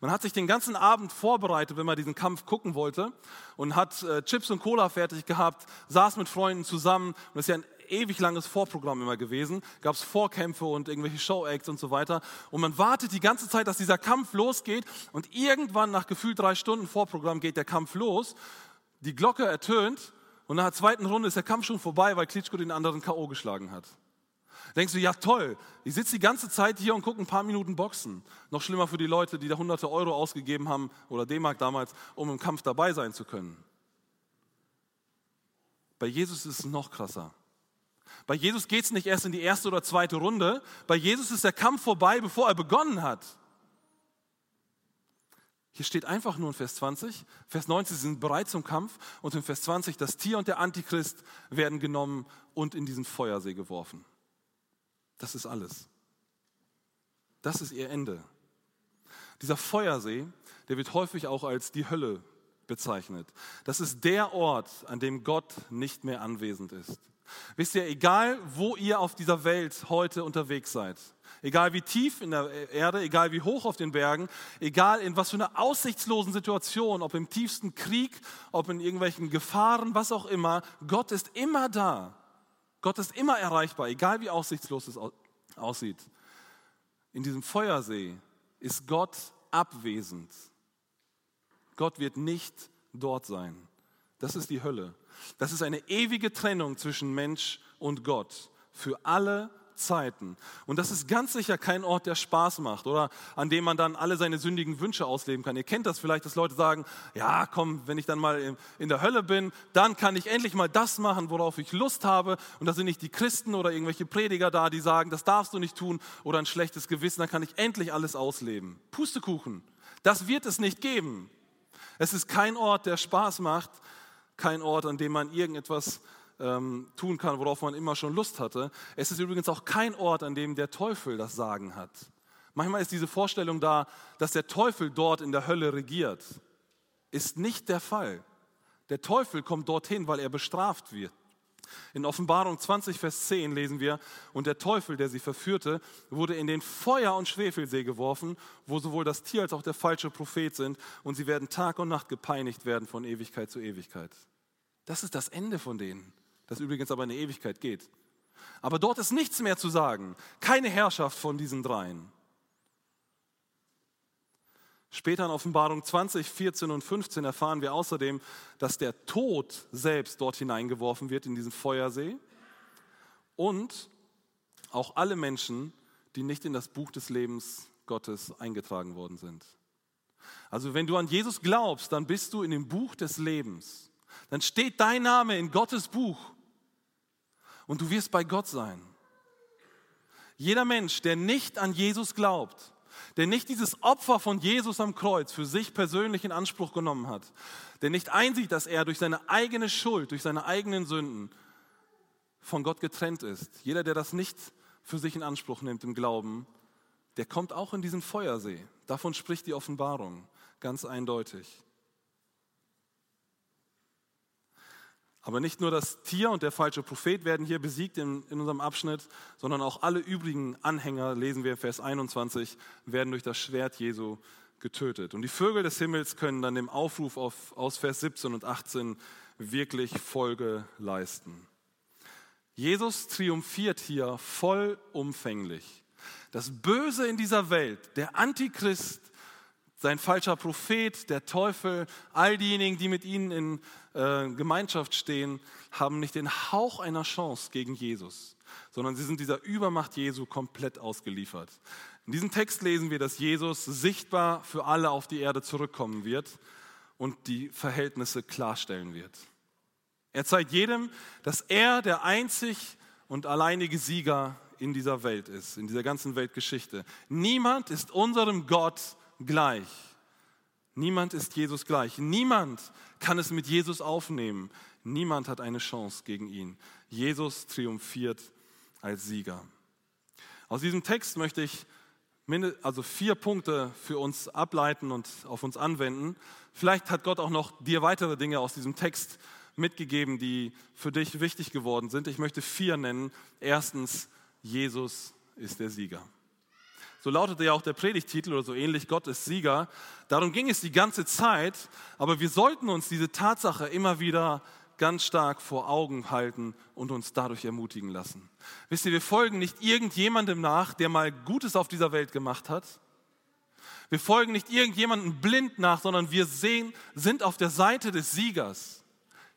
Man hat sich den ganzen Abend vorbereitet, wenn man diesen Kampf gucken wollte und hat äh, Chips und Cola fertig gehabt, saß mit Freunden zusammen. Und das ist ja ein ewig langes Vorprogramm immer gewesen. Gab es Vorkämpfe und irgendwelche Show-Acts und so weiter. Und man wartet die ganze Zeit, dass dieser Kampf losgeht. Und irgendwann nach gefühlt drei Stunden Vorprogramm geht der Kampf los. Die Glocke ertönt und nach der zweiten Runde ist der Kampf schon vorbei, weil Klitschko den anderen K.O. geschlagen hat. Denkst du, ja toll, ich sitze die ganze Zeit hier und gucke ein paar Minuten Boxen. Noch schlimmer für die Leute, die da hunderte Euro ausgegeben haben, oder D-Mark damals, um im Kampf dabei sein zu können. Bei Jesus ist es noch krasser. Bei Jesus geht es nicht erst in die erste oder zweite Runde. Bei Jesus ist der Kampf vorbei, bevor er begonnen hat. Hier steht einfach nur in Vers 20, Vers 19, sie sind bereit zum Kampf und in Vers 20, das Tier und der Antichrist werden genommen und in diesen Feuersee geworfen. Das ist alles. Das ist ihr Ende. Dieser Feuersee, der wird häufig auch als die Hölle bezeichnet. Das ist der Ort, an dem Gott nicht mehr anwesend ist. Wisst ihr, egal wo ihr auf dieser Welt heute unterwegs seid, egal wie tief in der Erde, egal wie hoch auf den Bergen, egal in was für einer aussichtslosen Situation, ob im tiefsten Krieg, ob in irgendwelchen Gefahren, was auch immer, Gott ist immer da. Gott ist immer erreichbar, egal wie aussichtslos es aussieht. In diesem Feuersee ist Gott abwesend. Gott wird nicht dort sein. Das ist die Hölle. Das ist eine ewige Trennung zwischen Mensch und Gott für alle Zeiten. Und das ist ganz sicher kein Ort, der Spaß macht oder an dem man dann alle seine sündigen Wünsche ausleben kann. Ihr kennt das vielleicht, dass Leute sagen, ja, komm, wenn ich dann mal in der Hölle bin, dann kann ich endlich mal das machen, worauf ich Lust habe. Und da sind nicht die Christen oder irgendwelche Prediger da, die sagen, das darfst du nicht tun oder ein schlechtes Gewissen, dann kann ich endlich alles ausleben. Pustekuchen. Das wird es nicht geben. Es ist kein Ort, der Spaß macht, kein Ort, an dem man irgendetwas ähm, tun kann, worauf man immer schon Lust hatte. Es ist übrigens auch kein Ort, an dem der Teufel das Sagen hat. Manchmal ist diese Vorstellung da, dass der Teufel dort in der Hölle regiert. Ist nicht der Fall. Der Teufel kommt dorthin, weil er bestraft wird. In Offenbarung 20, Vers 10 lesen wir, und der Teufel, der sie verführte, wurde in den Feuer- und Schwefelsee geworfen, wo sowohl das Tier als auch der falsche Prophet sind, und sie werden Tag und Nacht gepeinigt werden von Ewigkeit zu Ewigkeit. Das ist das Ende von denen das übrigens aber eine Ewigkeit geht. Aber dort ist nichts mehr zu sagen, keine Herrschaft von diesen dreien. Später in Offenbarung 20, 14 und 15 erfahren wir außerdem, dass der Tod selbst dort hineingeworfen wird in diesen Feuersee und auch alle Menschen, die nicht in das Buch des Lebens Gottes eingetragen worden sind. Also wenn du an Jesus glaubst, dann bist du in dem Buch des Lebens. Dann steht dein Name in Gottes Buch und du wirst bei Gott sein. Jeder Mensch, der nicht an Jesus glaubt, der nicht dieses Opfer von Jesus am Kreuz für sich persönlich in Anspruch genommen hat, der nicht einsieht, dass er durch seine eigene Schuld, durch seine eigenen Sünden von Gott getrennt ist, jeder, der das nicht für sich in Anspruch nimmt im Glauben, der kommt auch in diesen Feuersee. Davon spricht die Offenbarung ganz eindeutig. Aber nicht nur das Tier und der falsche Prophet werden hier besiegt in, in unserem Abschnitt, sondern auch alle übrigen Anhänger, lesen wir Vers 21, werden durch das Schwert Jesu getötet. Und die Vögel des Himmels können dann dem Aufruf auf, aus Vers 17 und 18 wirklich Folge leisten. Jesus triumphiert hier vollumfänglich. Das Böse in dieser Welt, der Antichrist, sein falscher Prophet, der Teufel, all diejenigen, die mit ihnen in äh, Gemeinschaft stehen, haben nicht den Hauch einer Chance gegen Jesus, sondern sie sind dieser Übermacht Jesu komplett ausgeliefert. In diesem Text lesen wir, dass Jesus sichtbar für alle auf die Erde zurückkommen wird und die Verhältnisse klarstellen wird. Er zeigt jedem, dass er der einzig und alleinige Sieger in dieser Welt ist, in dieser ganzen Weltgeschichte. Niemand ist unserem Gott gleich. Niemand ist Jesus gleich. Niemand kann es mit Jesus aufnehmen. Niemand hat eine Chance gegen ihn. Jesus triumphiert als Sieger. Aus diesem Text möchte ich also vier Punkte für uns ableiten und auf uns anwenden. Vielleicht hat Gott auch noch dir weitere Dinge aus diesem Text mitgegeben, die für dich wichtig geworden sind. Ich möchte vier nennen. Erstens, Jesus ist der Sieger. So lautete ja auch der Predigtitel oder so ähnlich, Gott ist Sieger. Darum ging es die ganze Zeit, aber wir sollten uns diese Tatsache immer wieder ganz stark vor Augen halten und uns dadurch ermutigen lassen. Wisst ihr, wir folgen nicht irgendjemandem nach, der mal Gutes auf dieser Welt gemacht hat. Wir folgen nicht irgendjemandem blind nach, sondern wir sehen, sind auf der Seite des Siegers.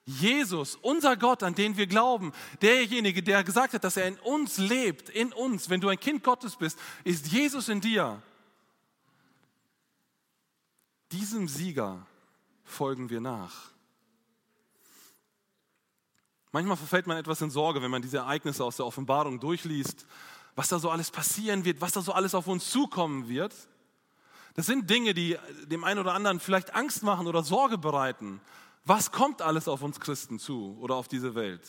Jesus, unser Gott, an den wir glauben, derjenige, der gesagt hat, dass er in uns lebt, in uns, wenn du ein Kind Gottes bist, ist Jesus in dir. Diesem Sieger folgen wir nach. Manchmal verfällt man etwas in Sorge, wenn man diese Ereignisse aus der Offenbarung durchliest, was da so alles passieren wird, was da so alles auf uns zukommen wird. Das sind Dinge, die dem einen oder anderen vielleicht Angst machen oder Sorge bereiten. Was kommt alles auf uns Christen zu oder auf diese Welt?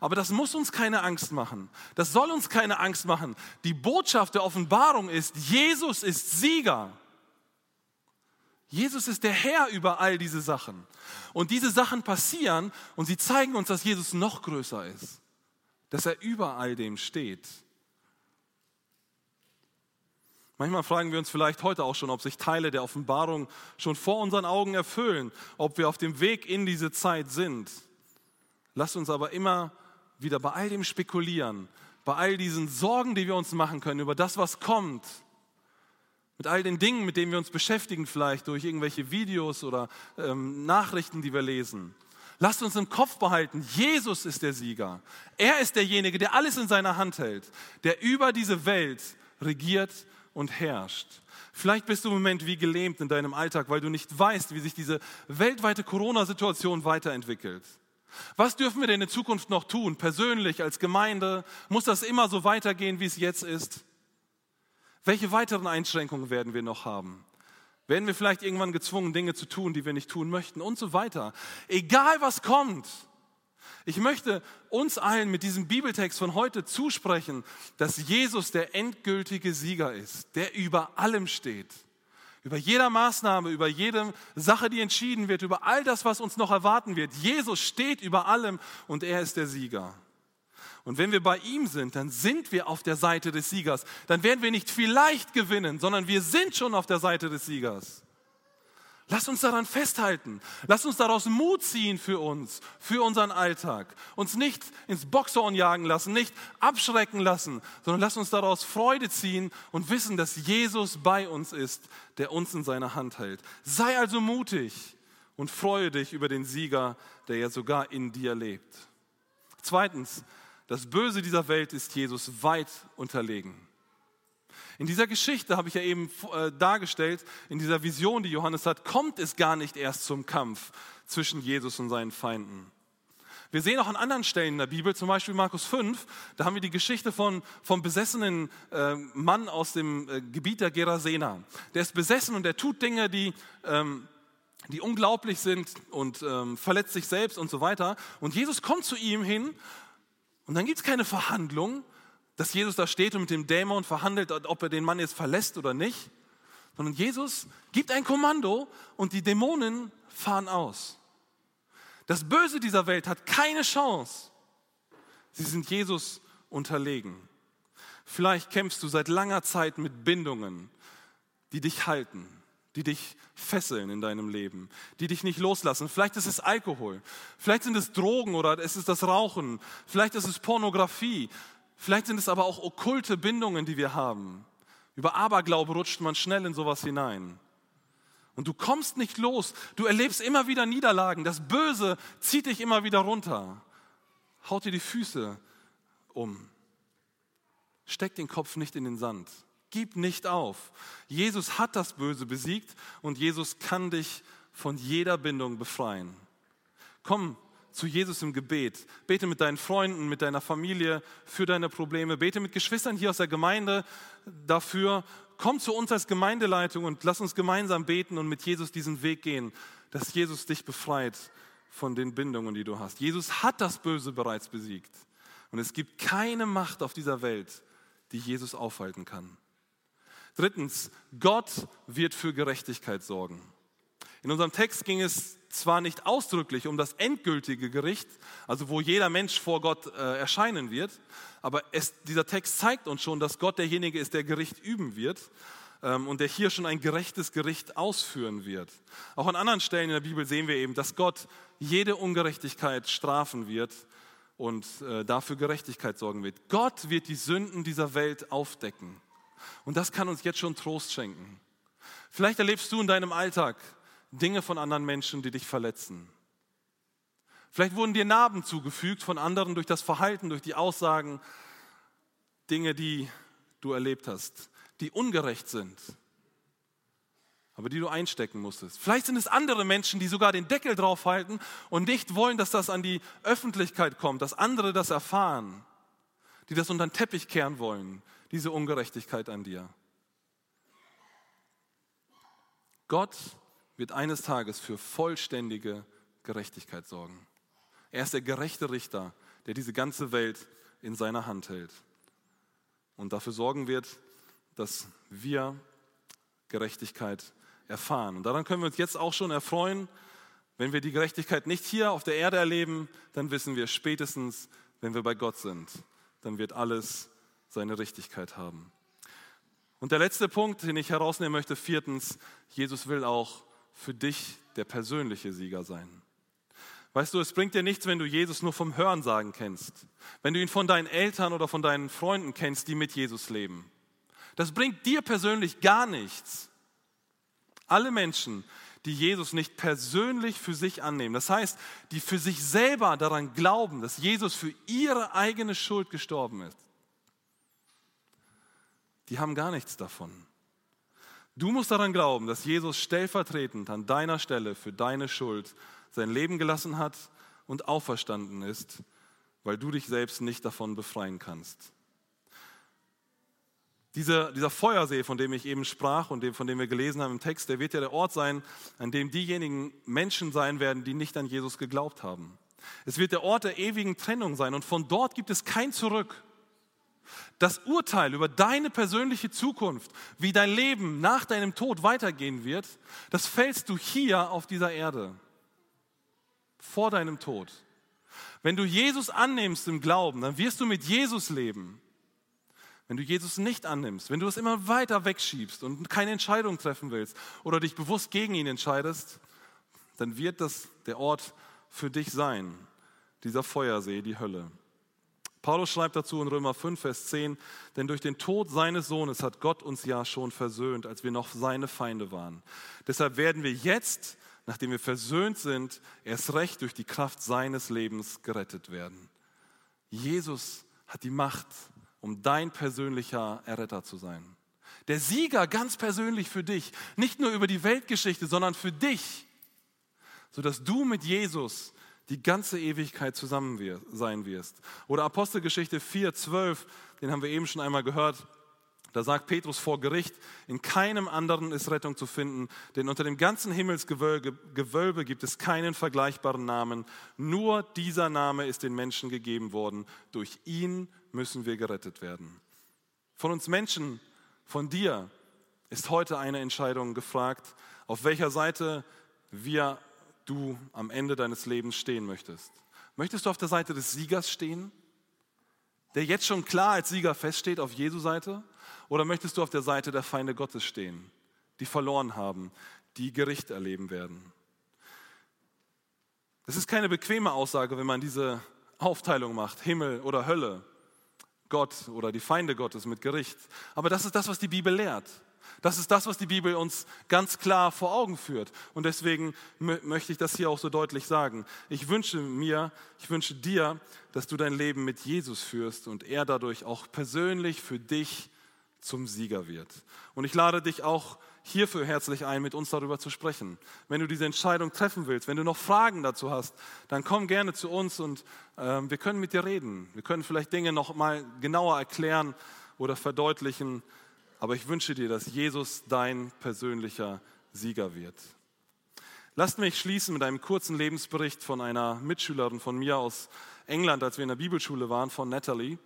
Aber das muss uns keine Angst machen. Das soll uns keine Angst machen. Die Botschaft der Offenbarung ist, Jesus ist Sieger. Jesus ist der Herr über all diese Sachen. Und diese Sachen passieren und sie zeigen uns, dass Jesus noch größer ist, dass er über all dem steht. Manchmal fragen wir uns vielleicht heute auch schon, ob sich Teile der Offenbarung schon vor unseren Augen erfüllen, ob wir auf dem Weg in diese Zeit sind. Lasst uns aber immer wieder bei all dem spekulieren, bei all diesen Sorgen, die wir uns machen können über das, was kommt, mit all den Dingen, mit denen wir uns beschäftigen, vielleicht durch irgendwelche Videos oder ähm, Nachrichten, die wir lesen. Lasst uns im Kopf behalten, Jesus ist der Sieger. Er ist derjenige, der alles in seiner Hand hält, der über diese Welt regiert und herrscht. Vielleicht bist du im Moment wie gelähmt in deinem Alltag, weil du nicht weißt, wie sich diese weltweite Corona-Situation weiterentwickelt. Was dürfen wir denn in Zukunft noch tun, persönlich, als Gemeinde? Muss das immer so weitergehen, wie es jetzt ist? Welche weiteren Einschränkungen werden wir noch haben? Werden wir vielleicht irgendwann gezwungen, Dinge zu tun, die wir nicht tun möchten und so weiter? Egal was kommt, ich möchte uns allen mit diesem Bibeltext von heute zusprechen, dass Jesus der endgültige Sieger ist, der über allem steht. Über jeder Maßnahme, über jede Sache, die entschieden wird, über all das, was uns noch erwarten wird. Jesus steht über allem und er ist der Sieger. Und wenn wir bei ihm sind, dann sind wir auf der Seite des Siegers. Dann werden wir nicht vielleicht gewinnen, sondern wir sind schon auf der Seite des Siegers. Lass uns daran festhalten. Lass uns daraus Mut ziehen für uns, für unseren Alltag. Uns nicht ins Boxhorn jagen lassen, nicht abschrecken lassen, sondern lass uns daraus Freude ziehen und wissen, dass Jesus bei uns ist, der uns in seiner Hand hält. Sei also mutig und freue dich über den Sieger, der ja sogar in dir lebt. Zweitens, das Böse dieser Welt ist Jesus weit unterlegen. In dieser Geschichte habe ich ja eben äh, dargestellt, in dieser Vision, die Johannes hat, kommt es gar nicht erst zum Kampf zwischen Jesus und seinen Feinden. Wir sehen auch an anderen Stellen in der Bibel, zum Beispiel Markus 5, da haben wir die Geschichte von, vom besessenen äh, Mann aus dem äh, Gebiet der Gerasena. Der ist besessen und der tut Dinge, die, ähm, die unglaublich sind und ähm, verletzt sich selbst und so weiter. Und Jesus kommt zu ihm hin und dann gibt es keine Verhandlung, dass Jesus da steht und mit dem Dämon verhandelt, ob er den Mann jetzt verlässt oder nicht, sondern Jesus gibt ein Kommando und die Dämonen fahren aus. Das Böse dieser Welt hat keine Chance. Sie sind Jesus unterlegen. Vielleicht kämpfst du seit langer Zeit mit Bindungen, die dich halten die dich fesseln in deinem Leben, die dich nicht loslassen. Vielleicht ist es Alkohol, vielleicht sind es Drogen oder es ist das Rauchen, vielleicht ist es Pornografie, vielleicht sind es aber auch okkulte Bindungen, die wir haben. Über Aberglaube rutscht man schnell in sowas hinein. Und du kommst nicht los, du erlebst immer wieder Niederlagen, das Böse zieht dich immer wieder runter, haut dir die Füße um, steck den Kopf nicht in den Sand. Gib nicht auf. Jesus hat das Böse besiegt und Jesus kann dich von jeder Bindung befreien. Komm zu Jesus im Gebet. Bete mit deinen Freunden, mit deiner Familie für deine Probleme. Bete mit Geschwistern hier aus der Gemeinde dafür. Komm zu uns als Gemeindeleitung und lass uns gemeinsam beten und mit Jesus diesen Weg gehen, dass Jesus dich befreit von den Bindungen, die du hast. Jesus hat das Böse bereits besiegt. Und es gibt keine Macht auf dieser Welt, die Jesus aufhalten kann. Drittens, Gott wird für Gerechtigkeit sorgen. In unserem Text ging es zwar nicht ausdrücklich um das endgültige Gericht, also wo jeder Mensch vor Gott äh, erscheinen wird, aber es, dieser Text zeigt uns schon, dass Gott derjenige ist, der Gericht üben wird. ähm, und der hier schon ein gerechtes Gericht ausführen wird. Auch an anderen Stellen in der Bibel sehen wir eben, dass Gott jede Ungerechtigkeit strafen wird und äh, dafür Gerechtigkeit sorgen wird. Gott wird die Sünden dieser Welt aufdecken. Und das kann uns jetzt schon Trost schenken. Vielleicht erlebst du in deinem Alltag Dinge von anderen Menschen, die dich verletzen. Vielleicht wurden dir Narben zugefügt von anderen durch das Verhalten, durch die Aussagen, Dinge, die du erlebt hast, die ungerecht sind, aber die du einstecken musstest. Vielleicht sind es andere Menschen, die sogar den Deckel draufhalten und nicht wollen, dass das an die Öffentlichkeit kommt, dass andere das erfahren, die das unter den Teppich kehren wollen, diese Ungerechtigkeit an dir. Gott wird eines Tages für vollständige Gerechtigkeit sorgen. Er ist der gerechte Richter, der diese ganze Welt in seiner Hand hält und dafür sorgen wird, dass wir Gerechtigkeit erfahren. Und daran können wir uns jetzt auch schon erfreuen. Wenn wir die Gerechtigkeit nicht hier auf der Erde erleben, dann wissen wir spätestens, wenn wir bei Gott sind, dann wird alles seine Richtigkeit haben. Und der letzte Punkt, den ich herausnehmen möchte, viertens, Jesus will auch für dich der persönliche Sieger sein. Weißt du, es bringt dir nichts, wenn du Jesus nur vom Hörensagen kennst, wenn du ihn von deinen Eltern oder von deinen Freunden kennst, die mit Jesus leben. Das bringt dir persönlich gar nichts. Alle Menschen, die Jesus nicht persönlich für sich annehmen, das heißt, die für sich selber daran glauben, dass Jesus für ihre eigene Schuld gestorben ist, die haben gar nichts davon. Du musst daran glauben, dass Jesus stellvertretend an deiner Stelle für deine Schuld sein Leben gelassen hat und auferstanden ist, weil du dich selbst nicht davon befreien kannst. Dieser, dieser Feuersee, von dem ich eben sprach und dem, von dem wir gelesen haben im Text, der wird ja der Ort sein, an dem diejenigen Menschen sein werden, die nicht an Jesus geglaubt haben. Es wird der Ort der ewigen Trennung sein und von dort gibt es kein Zurück. Das Urteil über deine persönliche Zukunft, wie dein Leben nach deinem Tod weitergehen wird, das fällst du hier auf dieser Erde, vor deinem Tod. Wenn du Jesus annimmst im Glauben, dann wirst du mit Jesus leben. Wenn du Jesus nicht annimmst, wenn du es immer weiter wegschiebst und keine Entscheidung treffen willst oder dich bewusst gegen ihn entscheidest, dann wird das der Ort für dich sein, dieser Feuersee, die Hölle. Paulus schreibt dazu in Römer 5, Vers 10, denn durch den Tod seines Sohnes hat Gott uns ja schon versöhnt, als wir noch seine Feinde waren. Deshalb werden wir jetzt, nachdem wir versöhnt sind, erst recht durch die Kraft seines Lebens gerettet werden. Jesus hat die Macht, um dein persönlicher Erretter zu sein. Der Sieger ganz persönlich für dich, nicht nur über die Weltgeschichte, sondern für dich, sodass du mit Jesus die ganze Ewigkeit zusammen sein wirst. Oder Apostelgeschichte 4, 12, den haben wir eben schon einmal gehört. Da sagt Petrus vor Gericht, in keinem anderen ist Rettung zu finden, denn unter dem ganzen Himmelsgewölbe Gewölbe gibt es keinen vergleichbaren Namen. Nur dieser Name ist den Menschen gegeben worden. Durch ihn müssen wir gerettet werden. Von uns Menschen, von dir, ist heute eine Entscheidung gefragt, auf welcher Seite wir du am Ende deines Lebens stehen möchtest. Möchtest du auf der Seite des Siegers stehen, der jetzt schon klar als Sieger feststeht auf Jesu Seite? Oder möchtest du auf der Seite der Feinde Gottes stehen, die verloren haben, die Gericht erleben werden? Das ist keine bequeme Aussage, wenn man diese Aufteilung macht, Himmel oder Hölle, Gott oder die Feinde Gottes mit Gericht. Aber das ist das, was die Bibel lehrt. Das ist das, was die Bibel uns ganz klar vor Augen führt. Und deswegen möchte ich das hier auch so deutlich sagen. Ich wünsche mir, ich wünsche dir, dass du dein Leben mit Jesus führst und er dadurch auch persönlich für dich zum Sieger wird. Und ich lade dich auch hierfür herzlich ein, mit uns darüber zu sprechen. Wenn du diese Entscheidung treffen willst, wenn du noch Fragen dazu hast, dann komm gerne zu uns und äh, wir können mit dir reden. Wir können vielleicht Dinge noch mal genauer erklären oder verdeutlichen. Aber ich wünsche dir, dass Jesus dein persönlicher Sieger wird. Lasst mich schließen mit einem kurzen Lebensbericht von einer Mitschülerin von mir aus England, als wir in der Bibelschule waren, von Natalie.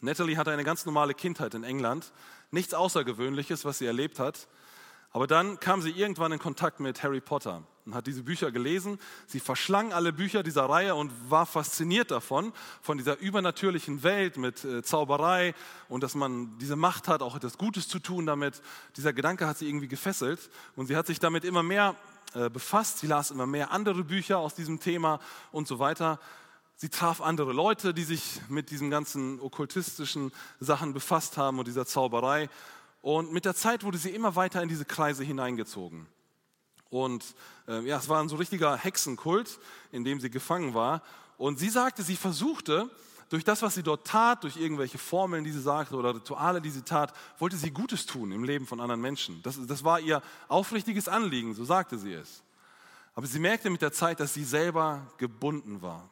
Natalie hatte eine ganz normale Kindheit in England. Nichts Außergewöhnliches, was sie erlebt hat. Aber dann kam sie irgendwann in Kontakt mit Harry Potter und hat diese Bücher gelesen. Sie verschlang alle Bücher dieser Reihe und war fasziniert davon, von dieser übernatürlichen Welt mit äh, Zauberei und dass man diese Macht hat, auch etwas Gutes zu tun damit. Dieser Gedanke hat sie irgendwie gefesselt und sie hat sich damit immer mehr äh, befasst. Sie las immer mehr andere Bücher aus diesem Thema und so weiter. Sie traf andere Leute, die sich mit diesen ganzen okkultistischen Sachen befasst haben und dieser Zauberei. Und mit der Zeit wurde sie immer weiter in diese Kreise hineingezogen. Und äh, ja, es war ein so richtiger Hexenkult, in dem sie gefangen war. Und sie sagte, sie versuchte, durch das, was sie dort tat, durch irgendwelche Formeln, die sie sagte oder Rituale, die sie tat, wollte sie Gutes tun im Leben von anderen Menschen. Das, das war ihr aufrichtiges Anliegen, so sagte sie es. Aber sie merkte mit der Zeit, dass sie selber gebunden war.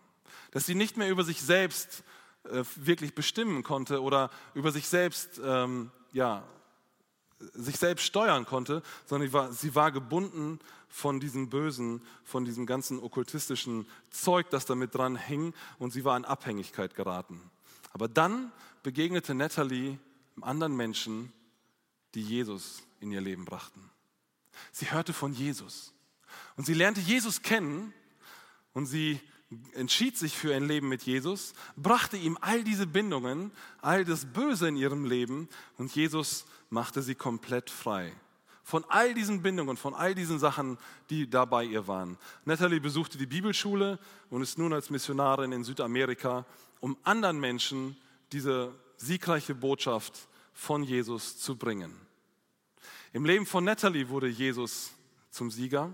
Dass sie nicht mehr über sich selbst äh, wirklich bestimmen konnte oder über sich selbst ähm, ja, sich selbst steuern konnte, sondern sie war, sie war gebunden von diesem Bösen, von diesem ganzen okkultistischen Zeug, das damit dran hing und sie war in Abhängigkeit geraten. Aber dann begegnete Natalie anderen Menschen, die Jesus in ihr Leben brachten. Sie hörte von Jesus und sie lernte Jesus kennen und sie entschied sich für ein Leben mit Jesus, brachte ihm all diese Bindungen, all das Böse in ihrem Leben und Jesus machte sie komplett frei. Von all diesen Bindungen, von all diesen Sachen, die da bei ihr waren. Natalie besuchte die Bibelschule und ist nun als Missionarin in Südamerika, um anderen Menschen diese siegreiche Botschaft von Jesus zu bringen. Im Leben von Natalie wurde Jesus zum Sieger.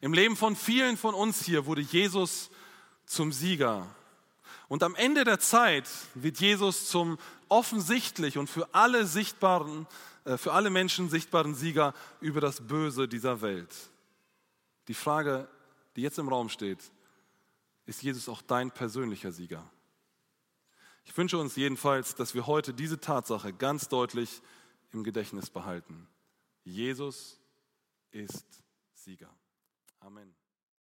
Im Leben von vielen von uns hier wurde Jesus zum Sieger. Und am Ende der Zeit wird Jesus zum offensichtlich und für alle sichtbaren, äh, für alle Menschen sichtbaren Sieger über das Böse dieser Welt. Die Frage, die jetzt im Raum steht, ist Jesus auch dein persönlicher Sieger? Ich wünsche uns jedenfalls, dass wir heute diese Tatsache ganz deutlich im Gedächtnis behalten. Jesus ist Sieger. Amen.